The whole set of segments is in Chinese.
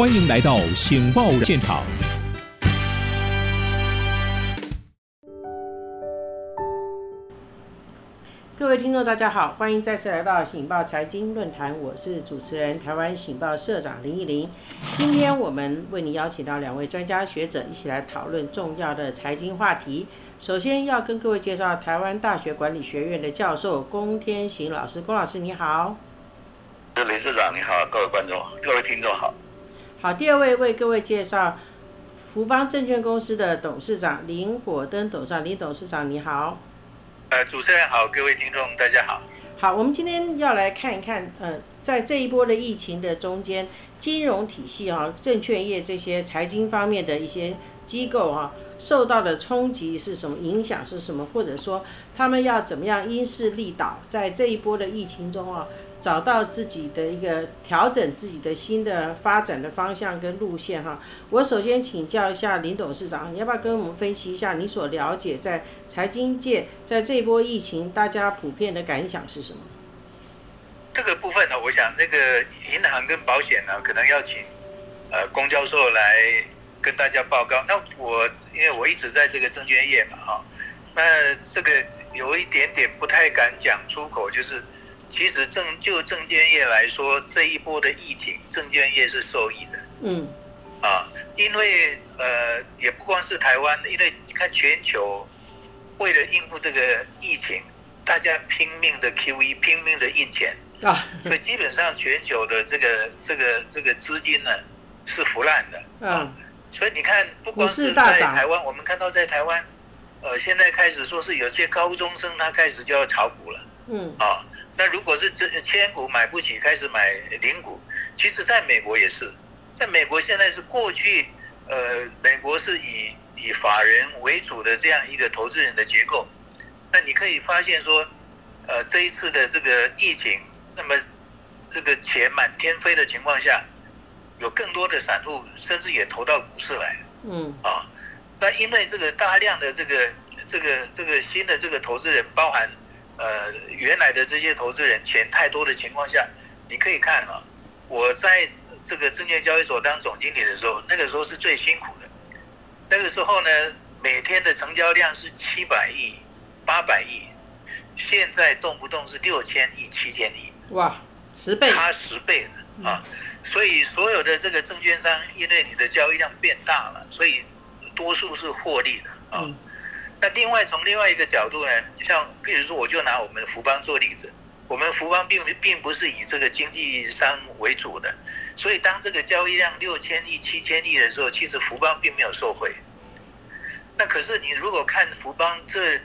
欢迎来到《醒报》现场。各位听众，大家好，欢迎再次来到《醒报财经论坛》，我是主持人台湾醒报社长林依林。今天我们为您邀请到两位专家学者，一起来讨论重要的财经话题。首先要跟各位介绍台湾大学管理学院的教授龚天行老师，龚老师你好。林社长你好，各位观众、各位听众好。好，第二位为各位介绍福邦证券公司的董事长林火登董事长，林董事长你好。呃，主持人好，各位听众大家好。好，我们今天要来看一看，呃，在这一波的疫情的中间，金融体系啊、证券业这些财经方面的一些机构啊，受到的冲击是什么？影响是什么？或者说，他们要怎么样因势利导，在这一波的疫情中啊？找到自己的一个调整自己的新的发展的方向跟路线哈。我首先请教一下林董事长，你要不要跟我们分析一下你所了解在财经界在这波疫情大家普遍的感想是什么？这个部分呢，我想那个银行跟保险呢，可能要请呃龚教授来跟大家报告。那我因为我一直在这个证券业嘛哈，那这个有一点点不太敢讲出口，就是。其实证就证券业来说，这一波的疫情，证券业是受益的。嗯，啊，因为呃，也不光是台湾，因为你看全球为了应付这个疫情，大家拼命的 QE，拼命的印钱啊，所以基本上全球的这个这个这个资金呢是腐烂的。嗯，所以你看，不光是在台湾，我们看到在台湾，呃，现在开始说是有些高中生他开始就要炒股了。嗯，啊。那如果是这千股买不起，开始买零股，其实在美国也是，在美国现在是过去，呃，美国是以以法人为主的这样一个投资人的结构，那你可以发现说，呃，这一次的这个疫情，那么这个钱满天飞的情况下，有更多的散户甚至也投到股市来，嗯，啊，那因为这个大量的这个这个这个新的这个投资人，包含。呃，原来的这些投资人钱太多的情况下，你可以看啊，我在这个证券交易所当总经理的时候，那个时候是最辛苦的。那个时候呢，每天的成交量是七百亿、八百亿，现在动不动是六千亿、七千亿。哇，十倍，差十倍了啊！所以所有的这个证券商，因为你的交易量变大了，所以多数是获利的啊。那另外从另外一个角度呢，像比如说，我就拿我们的福邦做例子，我们福邦并并不是以这个经纪商为主的，所以当这个交易量六千亿、七千亿的时候，其实福邦并没有受惠。那可是你如果看福邦这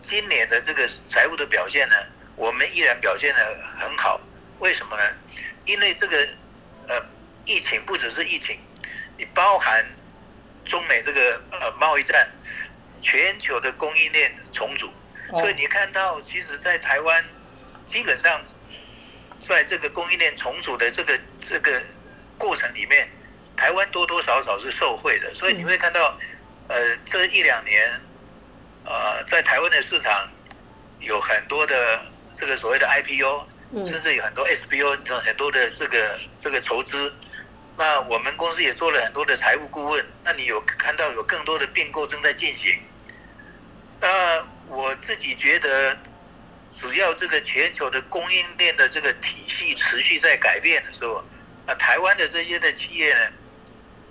今年的这个财务的表现呢，我们依然表现的很好。为什么呢？因为这个呃疫情不只是疫情，你包含中美这个呃贸易战。全球的供应链重组，所以你看到，其实，在台湾，基本上，在这个供应链重组的这个这个过程里面，台湾多多少少是受惠的。所以你会看到，呃，这一两年，呃，在台湾的市场有很多的这个所谓的 IPO，甚至有很多 SPO，很多的这个这个筹资。那我们公司也做了很多的财务顾问。那你有看到有更多的并购正在进行？那我自己觉得，只要这个全球的供应链的这个体系持续在改变的时候，那台湾的这些的企业呢，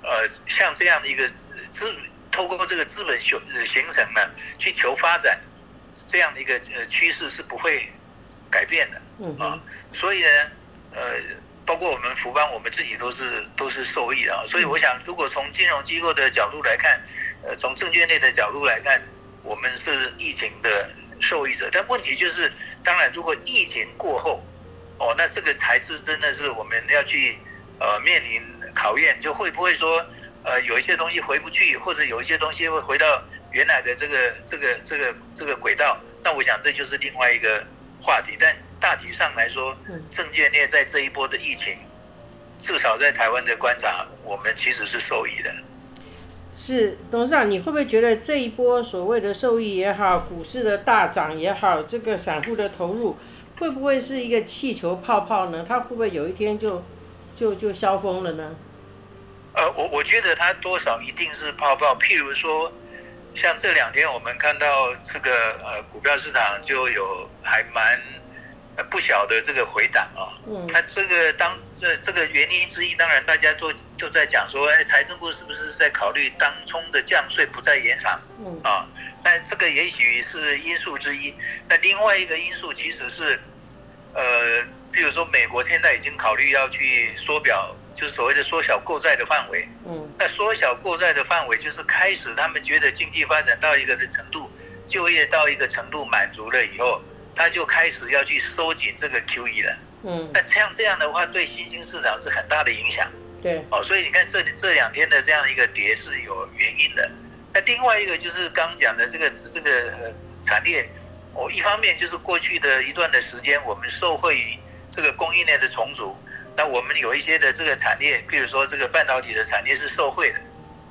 呃，像这样的一个资，透过这个资本形形成呢，去求发展，这样的一个呃趋势是不会改变的，啊，所以呢，呃，包括我们福邦，我们自己都是都是受益的，所以我想，如果从金融机构的角度来看，呃，从证券类的角度来看。我们是疫情的受益者，但问题就是，当然，如果疫情过后，哦，那这个才是真的是我们要去呃面临考验，就会不会说呃有一些东西回不去，或者有一些东西会回到原来的这个这个这个这个轨道，那我想这就是另外一个话题。但大体上来说，证券业在这一波的疫情，至少在台湾的观察，我们其实是受益的。是董事长，你会不会觉得这一波所谓的受益也好，股市的大涨也好，这个散户的投入会不会是一个气球泡泡呢？它会不会有一天就就就消风了呢？呃，我我觉得它多少一定是泡泡。譬如说，像这两天我们看到这个呃股票市场就有还蛮不小的这个回档啊。嗯。它这个当这这个原因之一，当然大家都就在讲说，哎，财政部是不是在考虑当冲的降税不再延长？嗯。啊，那这个也许是因素之一。那另外一个因素其实是，呃，比如说美国现在已经考虑要去缩表。就是所谓的缩小购债的范围，嗯，那缩小购债的范围就是开始他们觉得经济发展到一个的程度，就业到一个程度满足了以后，他就开始要去收紧这个 QE 了，嗯，那像这样的话对新兴市场是很大的影响，对，哦，所以你看这这两天的这样一个跌是有原因的，那另外一个就是刚讲的这个这个呃产业，我一方面就是过去的一段的时间我们受惠于这个供应链的重组。那我们有一些的这个产业，比如说这个半导体的产业是受惠的。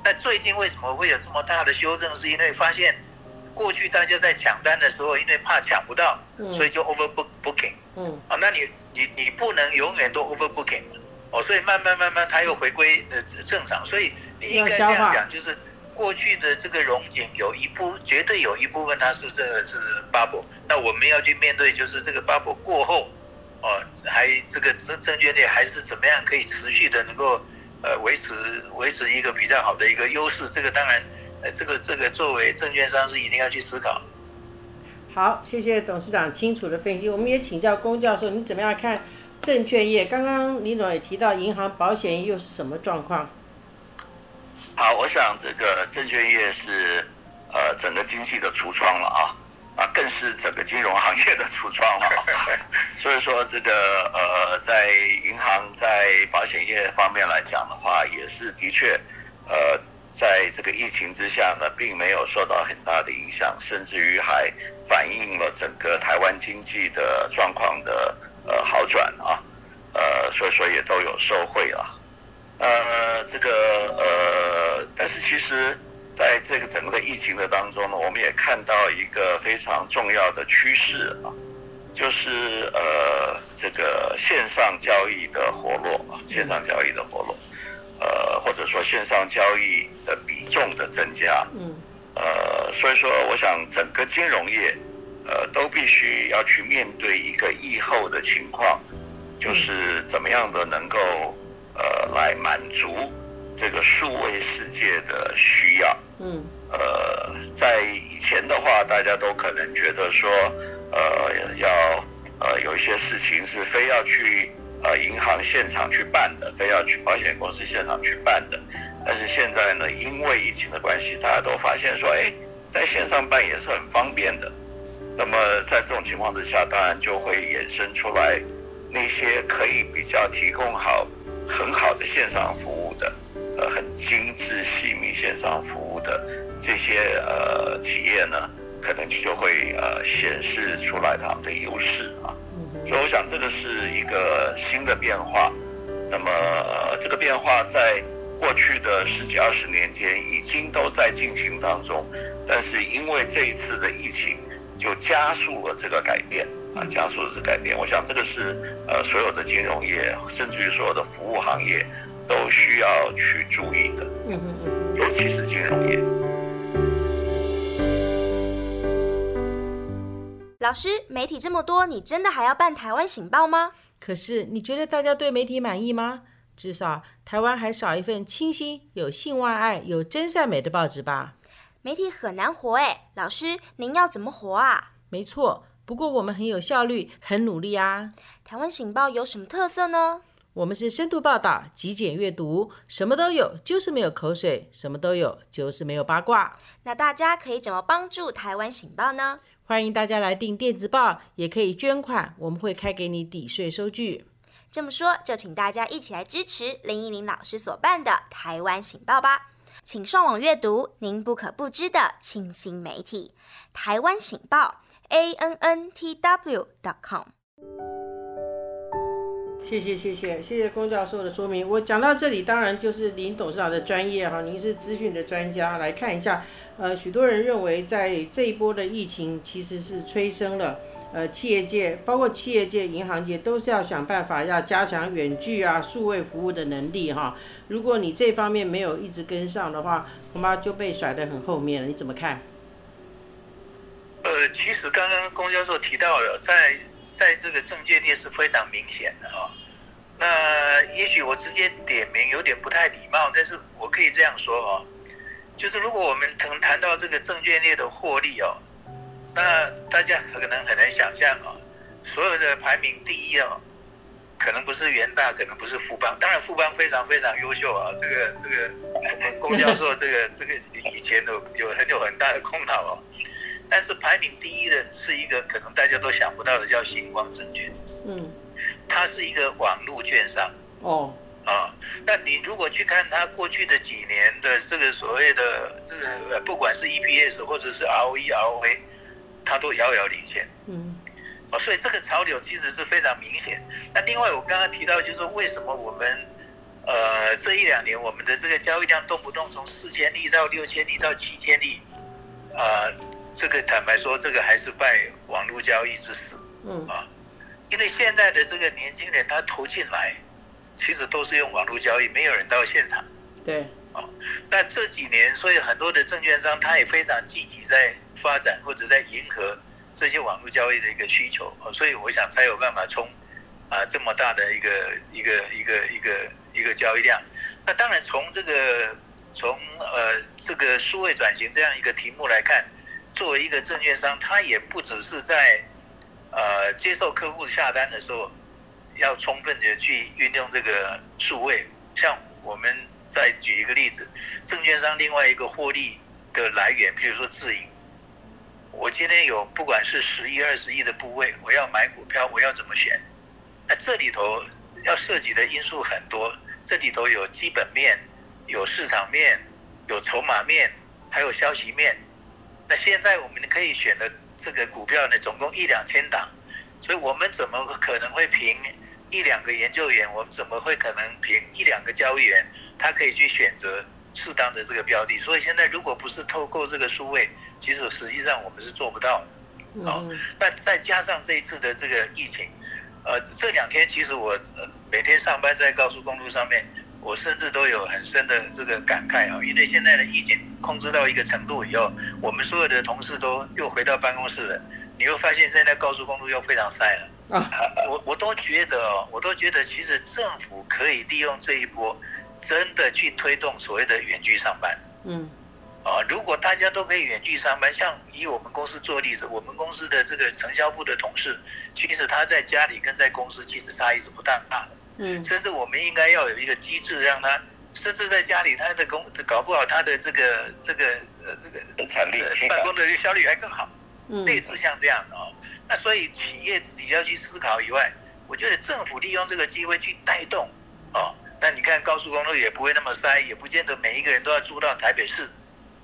那最近为什么会有这么大的修正？是因为发现过去大家在抢单的时候，因为怕抢不到，所以就 overbooking。嗯。啊，那你你你不能永远都 overbooking。哦，所以慢慢慢慢它又回归呃正常。所以你应该这样讲，就是过去的这个融景有一部绝对有一部分它是这个是 bubble。那我们要去面对就是这个 bubble 过后。哦，还这个证证券业还是怎么样可以持续的能够呃维持维持一个比较好的一个优势？这个当然，呃，这个这个作为证券商是一定要去思考。好，谢谢董事长清楚的分析。我们也请教龚教授，你怎么样看证券业？刚刚李总也提到银行、保险业又是什么状况？好，我想这个证券业是呃整个经济的橱窗了啊。啊，更是整个金融行业的橱窗了，所以说这个呃，在银行在保险业方面来讲的话，也是的确，呃，在这个疫情之下呢，并没有受到很大的影响，甚至于还反映了整个台湾经济的状况的呃好转啊，呃，所以说也都有受惠了，呃，这个呃，但是其实。在这个整个的疫情的当中呢，我们也看到一个非常重要的趋势啊，就是呃这个线上交易的活络啊，线上交易的活络，呃或者说线上交易的比重的增加，嗯，呃所以说我想整个金融业呃都必须要去面对一个疫后的情况，就是怎么样的能够呃来满足这个数位世界的需要。嗯，呃，在以前的话，大家都可能觉得说，呃，要呃有一些事情是非要去呃银行现场去办的，非要去保险公司现场去办的。但是现在呢，因为疫情的关系，大家都发现说，哎，在线上办也是很方便的。那么在这种情况之下，当然就会衍生出来那些可以比较提供好很好的线上服务的。呃，很精致细密线上服务的这些呃企业呢，可能就会呃显示出来他们的优势啊。所以我想这个是一个新的变化。那么这个变化在过去的十几二十年间已经都在进行当中，但是因为这一次的疫情，就加速了这个改变啊，加速了这改变。我想这个是呃所有的金融业，甚至于所有的服务行业。都需要去注意的，嗯嗯嗯，尤其是金融业。老师，媒体这么多，你真的还要办台湾醒报吗？可是你觉得大家对媒体满意吗？至少台湾还少一份清新、有性外爱、有真善美的报纸吧？媒体很难活哎，老师，您要怎么活啊？没错，不过我们很有效率，很努力啊。台湾醒报有什么特色呢？我们是深度报道、极简阅读，什么都有，就是没有口水；什么都有，就是没有八卦。那大家可以怎么帮助台湾醒报呢？欢迎大家来订电子报，也可以捐款，我们会开给你抵税收据。这么说，就请大家一起来支持林依林老师所办的台湾醒报吧。请上网阅读您不可不知的清新媒体——台湾醒报 a n n t w dot com。谢谢谢谢谢谢龚教授的说明。我讲到这里，当然就是林董事长的专业哈，您是资讯的专家，来看一下。呃，许多人认为在这一波的疫情其实是催生了呃企业界，包括企业界、银行界，都是要想办法要加强远距啊、数位服务的能力哈。如果你这方面没有一直跟上的话，恐怕就被甩得很后面了。你怎么看？呃，其实刚刚龚教授提到了，在在这个证券业是非常明显的哈。那也许我直接点名有点不太礼貌，但是我可以这样说哦，就是如果我们谈谈到这个证券业的获利哦，那大家可能很难想象哦，所有的排名第一哦，可能不是元大，可能不是富邦，当然富邦非常非常优秀啊，这个这个我们龚教授这个这个以前有有很有很大的功劳哦，但是排名第一的是一个可能大家都想不到的，叫星光证券，嗯。它是一个网络券商。哦啊，那你如果去看它过去的几年的这个所谓的这个，不管是 EPS 或者是 ROE、ROA，它都遥遥领先。嗯，哦，所以这个潮流其实是非常明显。那另外我刚刚提到，就是为什么我们呃这一两年我们的这个交易量动不动从四千亿到六千亿到七千亿，啊，这个坦白说，这个还是拜网络交易之死。嗯啊。因为现在的这个年轻人，他投进来，其实都是用网络交易，没有人到现场。对，哦，那这几年，所以很多的证券商他也非常积极在发展或者在迎合这些网络交易的一个需求，哦，所以我想才有办法冲啊这么大的一个一个一个一个一个交易量。那当然从这个从呃这个数位转型这样一个题目来看，作为一个证券商，他也不只是在呃，接受客户下单的时候，要充分的去运用这个数位。像我们再举一个例子，证券商另外一个获利的来源，譬如说自营。我今天有不管是十亿、二十亿的部位，我要买股票，我要怎么选？那这里头要涉及的因素很多，这里头有基本面、有市场面、有筹码面，还有消息面。那现在我们可以选的。这个股票呢，总共一两千档，所以我们怎么可能会凭一两个研究员？我们怎么会可能凭一两个交易员，他可以去选择适当的这个标的？所以现在如果不是透过这个数位，其实实际上我们是做不到的。哦，那再加上这一次的这个疫情，呃，这两天其实我每天上班在高速公路上面。我甚至都有很深的这个感慨啊，因为现在的疫情控制到一个程度以后，我们所有的同事都又回到办公室了。你会发现现在高速公路又非常塞了啊！我我都觉得哦，我都觉得其实政府可以利用这一波，真的去推动所谓的远距上班。嗯，啊，如果大家都可以远距上班，像以我们公司做例子，我们公司的这个承销部的同事，其实他在家里跟在公司其实差异是不大大的。嗯，甚至我们应该要有一个机制，让他甚至在家里，他的工搞不好他的这个这个呃这个生产力、办公的效率还更好。嗯，类似像这样的哦。那所以企业自己要去思考以外，我觉得政府利用这个机会去带动哦。那你看高速公路也不会那么塞，也不见得每一个人都要住到台北市。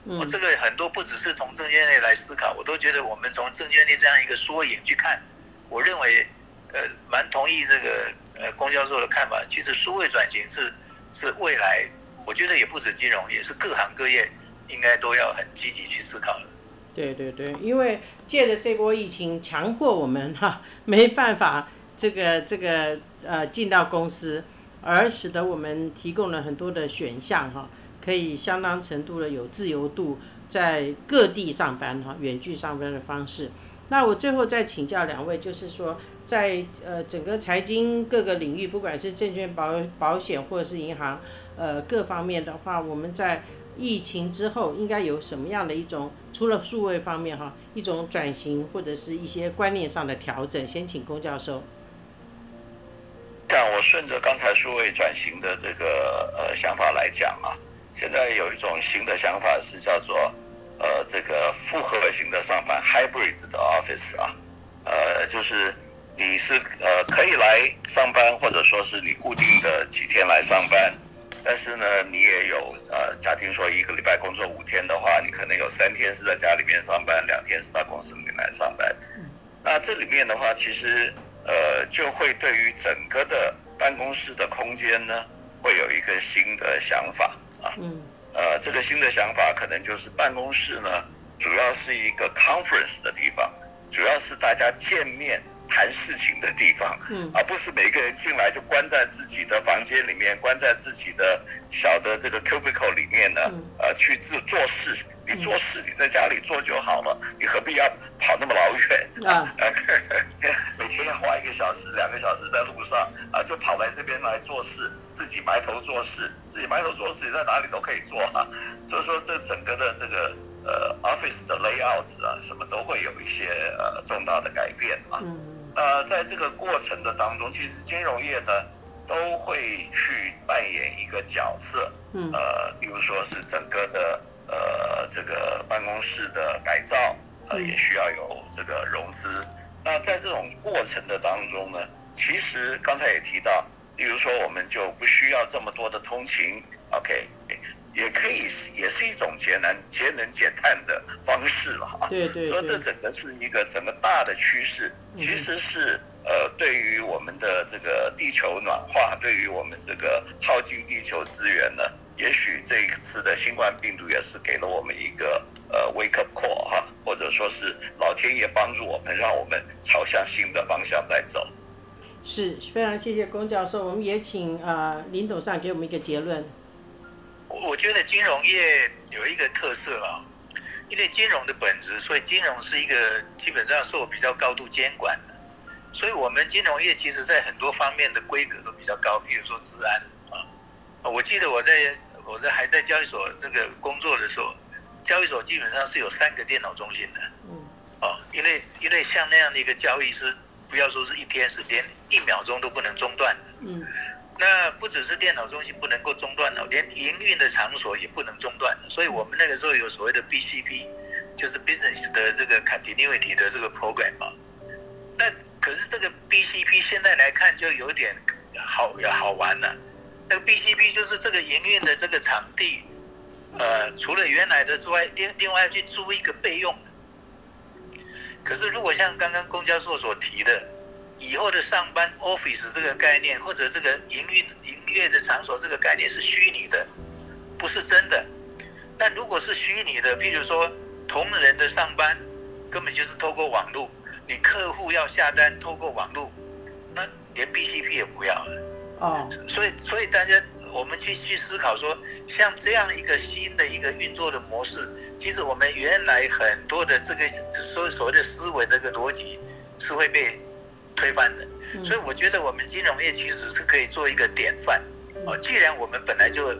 我，这个很多不只是从证券内来思考，我都觉得我们从证券内这样一个缩影去看，我认为呃蛮同意这个。呃，龚教授的看法，其实数位转型是是未来，我觉得也不止金融，也是各行各业应该都要很积极去思考的。对对对，因为借着这波疫情，强迫我们哈 没办法这个这个呃进到公司，而使得我们提供了很多的选项哈，可以相当程度的有自由度在各地上班哈，远距上班的方式。那我最后再请教两位，就是说。在呃整个财经各个领域，不管是证券保保险或者是银行，呃各方面的话，我们在疫情之后应该有什么样的一种，除了数位方面哈，一种转型或者是一些观念上的调整。先请龚教授。像我顺着刚才数位转型的这个呃想法来讲啊，现在有一种新的想法是叫做呃这个复合型的上班 （hybrid 的 office） 啊，呃就是。你是呃可以来上班，或者说是你固定的几天来上班，但是呢，你也有呃，假定说一个礼拜工作五天的话，你可能有三天是在家里面上班，两天是到公司里面来上班。那这里面的话，其实呃就会对于整个的办公室的空间呢，会有一个新的想法啊。嗯。呃，这个新的想法可能就是办公室呢，主要是一个 conference 的地方。主要是大家见面谈事情的地方，嗯，而不是每个人进来就关在自己的房间里面，关在自己的小的这个 cubicle 里面呢，呃，去自做事。你做事你在家里做就好了，你何必要跑那么老远啊？每天要花一个小时、两个小时在路上啊，就跑来这边来做事，自己埋头做事，自己埋头做事，你在哪里都可以做啊。所以说，这整个的这个呃 office 的 layout 啊，什么都会有一些呃重大的改变啊。那在这个过程的当中，其实金融业呢都会去扮演一个角色，嗯呃，比如说是整个的。呃，这个办公室的改造，呃，也需要有这个融资。那在这种过程的当中呢，其实刚才也提到，例如说我们就不需要这么多的通勤，OK，也可以也是一种节能、节能减碳的方式了哈。对对。所以这整个是一个整个大的趋势，其实是呃，对于我们的这个地球暖化，对于我们这个耗尽地球资源呢。也许这一次的新冠病毒也是给了我们一个呃 wake up call 哈，或者说是老天爷帮助我们，让我们朝向新的方向在走。是非常谢谢龚教授，我们也请呃林董事长给我们一个结论。我觉得金融业有一个特色啊，因为金融的本质，所以金融是一个基本上受比较高度监管的，所以我们金融业其实在很多方面的规格都比较高，比如说治安啊，我记得我在。我在还在交易所这个工作的时候，交易所基本上是有三个电脑中心的。嗯。哦，因为因为像那样的一个交易是，不要说是一天，是连一秒钟都不能中断的。嗯。那不只是电脑中心不能够中断了，连营运的场所也不能中断。所以我们那个时候有所谓的 BCP，就是 business 的这个 continuity 的这个 program 嘛。那可是这个 BCP 现在来看就有点好好玩了。那个 BCP 就是这个营运的这个场地，呃，除了原来的之外，另另外去租一个备用。可是如果像刚刚公交所所提的，以后的上班 office 这个概念，或者这个营运营业的场所这个概念是虚拟的，不是真的。但如果是虚拟的，譬如说同人的上班根本就是透过网络，你客户要下单透过网络，那连 BCP 也不要了。哦，所以所以大家，我们去去思考说，像这样一个新的一个运作的模式，其实我们原来很多的这个所所谓的思维这个逻辑是会被推翻的。所以我觉得我们金融业其实是可以做一个典范。哦，既然我们本来就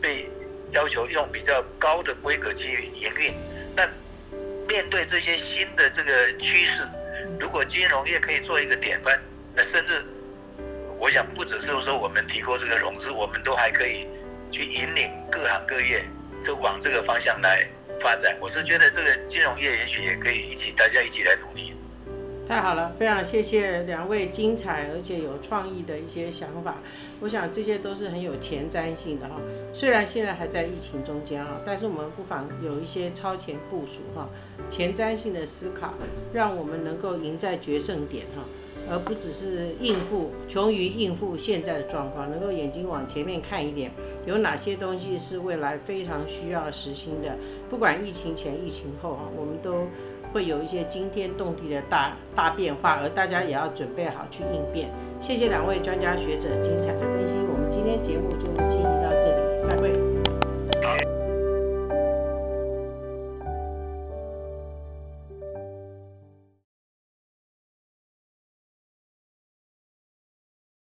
被要求用比较高的规格去营运，那面对这些新的这个趋势，如果金融业可以做一个典范，那甚至。我想不只是说我们提供这个融资，我们都还可以去引领各行各业就往这个方向来发展。我是觉得这个金融业也许也可以一起大家一起来努力。太好了，非常谢谢两位精彩而且有创意的一些想法。我想这些都是很有前瞻性的哈。虽然现在还在疫情中间啊，但是我们不妨有一些超前部署哈，前瞻性的思考，让我们能够赢在决胜点哈。而不只是应付，穷于应付现在的状况，能够眼睛往前面看一点，有哪些东西是未来非常需要实行的？不管疫情前、疫情后啊，我们都会有一些惊天动地的大大变化，而大家也要准备好去应变。谢谢两位专家学者精彩的分析，我们今天节目就进行到这里，再会。